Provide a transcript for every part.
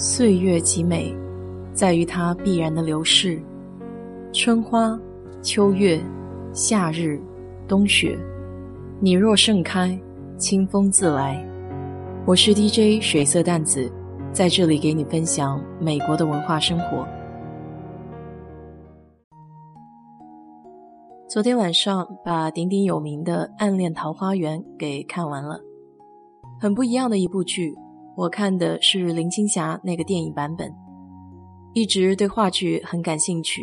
岁月极美，在于它必然的流逝。春花、秋月、夏日、冬雪，你若盛开，清风自来。我是 DJ 水色淡子，在这里给你分享美国的文化生活。昨天晚上把鼎鼎有名的《暗恋桃花源》给看完了，很不一样的一部剧。我看的是林青霞那个电影版本，一直对话剧很感兴趣，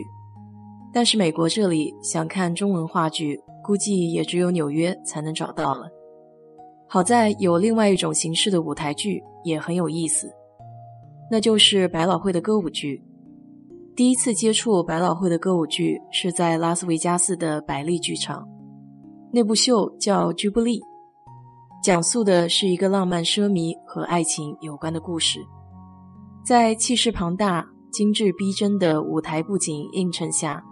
但是美国这里想看中文话剧，估计也只有纽约才能找到了。好在有另外一种形式的舞台剧也很有意思，那就是百老汇的歌舞剧。第一次接触百老汇的歌舞剧是在拉斯维加斯的百丽剧场，那部秀叫《居布利》，讲述的是一个浪漫奢靡和爱情有关的故事。在气势庞大、精致逼真的舞台布景映衬下，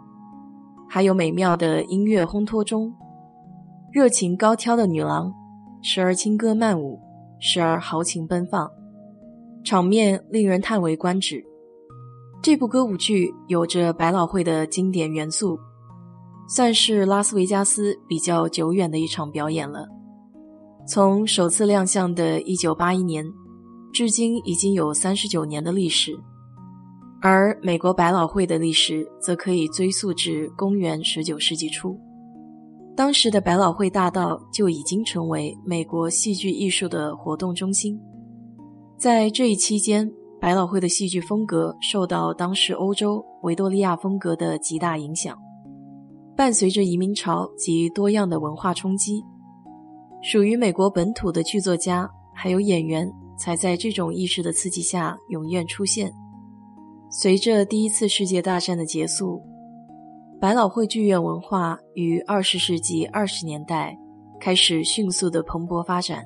还有美妙的音乐烘托中，热情高挑的女郎时而轻歌曼舞，时而豪情奔放，场面令人叹为观止。这部歌舞剧有着百老汇的经典元素，算是拉斯维加斯比较久远的一场表演了。从首次亮相的1981年，至今已经有三十九年的历史。而美国百老汇的历史则可以追溯至公元19世纪初，当时的百老汇大道就已经成为美国戏剧艺术的活动中心。在这一期间，百老汇的戏剧风格受到当时欧洲维多利亚风格的极大影响，伴随着移民潮及多样的文化冲击，属于美国本土的剧作家还有演员才在这种意识的刺激下涌现出现。随着第一次世界大战的结束，百老汇剧院文化于二十世纪二十年代开始迅速的蓬勃发展。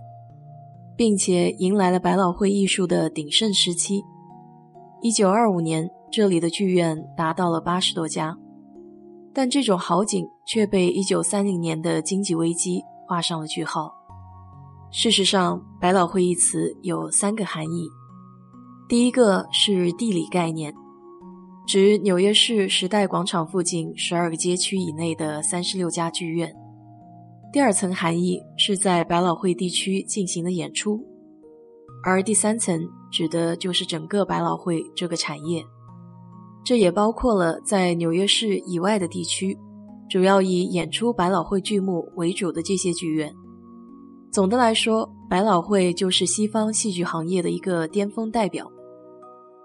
并且迎来了百老汇艺术的鼎盛时期。一九二五年，这里的剧院达到了八十多家，但这种好景却被一九三零年的经济危机画上了句号。事实上，百老汇一词有三个含义：第一个是地理概念，指纽约市时代广场附近十二个街区以内的三十六家剧院。第二层含义是在百老汇地区进行的演出，而第三层指的就是整个百老汇这个产业，这也包括了在纽约市以外的地区，主要以演出百老汇剧目为主的这些剧院。总的来说，百老汇就是西方戏剧行业的一个巅峰代表，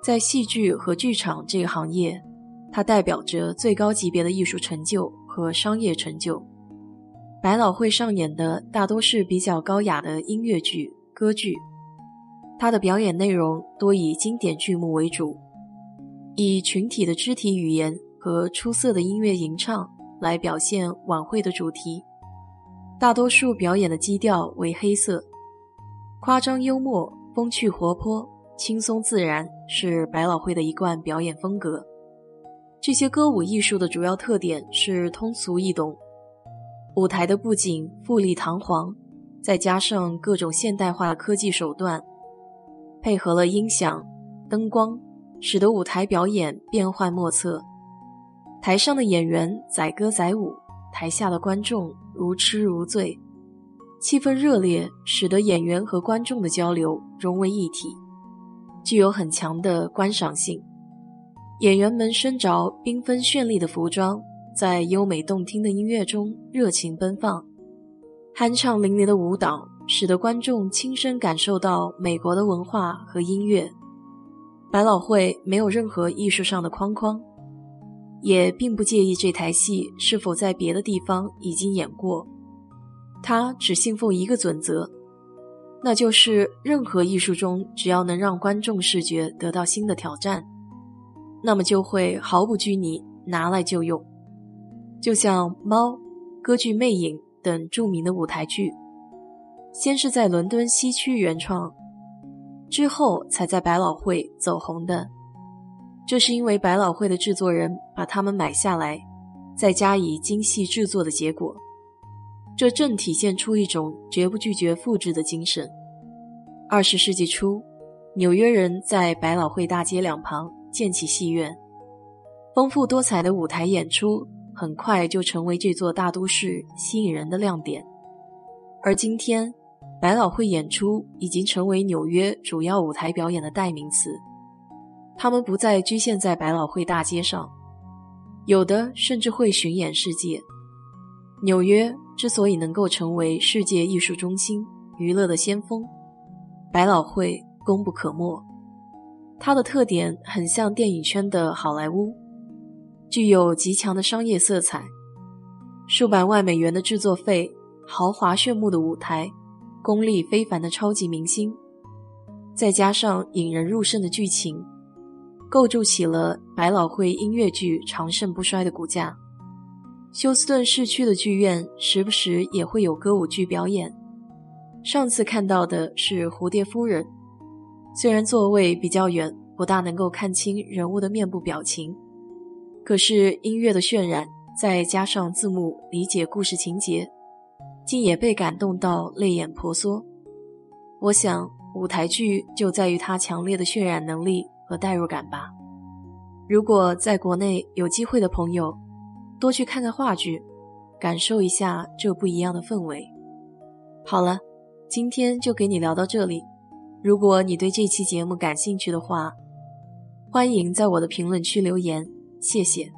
在戏剧和剧场这个行业，它代表着最高级别的艺术成就和商业成就。百老汇上演的大多是比较高雅的音乐剧、歌剧，它的表演内容多以经典剧目为主，以群体的肢体语言和出色的音乐吟唱来表现晚会的主题。大多数表演的基调为黑色，夸张幽默、风趣活泼、轻松自然是百老汇的一贯表演风格。这些歌舞艺术的主要特点是通俗易懂。舞台的布景富丽堂皇，再加上各种现代化的科技手段，配合了音响、灯光，使得舞台表演变幻莫测。台上的演员载歌载舞，台下的观众如痴如醉，气氛热烈，使得演员和观众的交流融为一体，具有很强的观赏性。演员们身着缤纷绚丽的服装。在优美动听的音乐中热情奔放，酣畅淋漓的舞蹈使得观众亲身感受到美国的文化和音乐。百老汇没有任何艺术上的框框，也并不介意这台戏是否在别的地方已经演过。他只信奉一个准则，那就是任何艺术中只要能让观众视觉得到新的挑战，那么就会毫不拘泥拿来就用。就像《猫》、歌剧《魅影》等著名的舞台剧，先是在伦敦西区原创，之后才在百老汇走红的。这是因为百老汇的制作人把它们买下来，再加以精细制作的结果。这正体现出一种绝不拒绝复制的精神。二十世纪初，纽约人在百老汇大街两旁建起戏院，丰富多彩的舞台演出很快就成为这座大都市吸引人的亮点。而今天，百老汇演出已经成为纽约主要舞台表演的代名词。他们不再局限在百老汇大街上，有的甚至会巡演世界。纽约之所以能够成为世界艺术中心、娱乐的先锋，百老汇功不可没。它的特点很像电影圈的好莱坞，具有极强的商业色彩，数百万美元的制作费。豪华炫目的舞台，功力非凡的超级明星，再加上引人入胜的剧情，构筑起了百老汇音乐剧长盛不衰的骨架。休斯顿市区的剧院时不时也会有歌舞剧表演。上次看到的是《蝴蝶夫人》，虽然座位比较远，不大能够看清人物的面部表情，可是音乐的渲染，再加上字幕理解故事情节。竟也被感动到泪眼婆娑。我想，舞台剧就在于它强烈的渲染能力和代入感吧。如果在国内有机会的朋友，多去看看话剧，感受一下这不一样的氛围。好了，今天就给你聊到这里。如果你对这期节目感兴趣的话，欢迎在我的评论区留言，谢谢。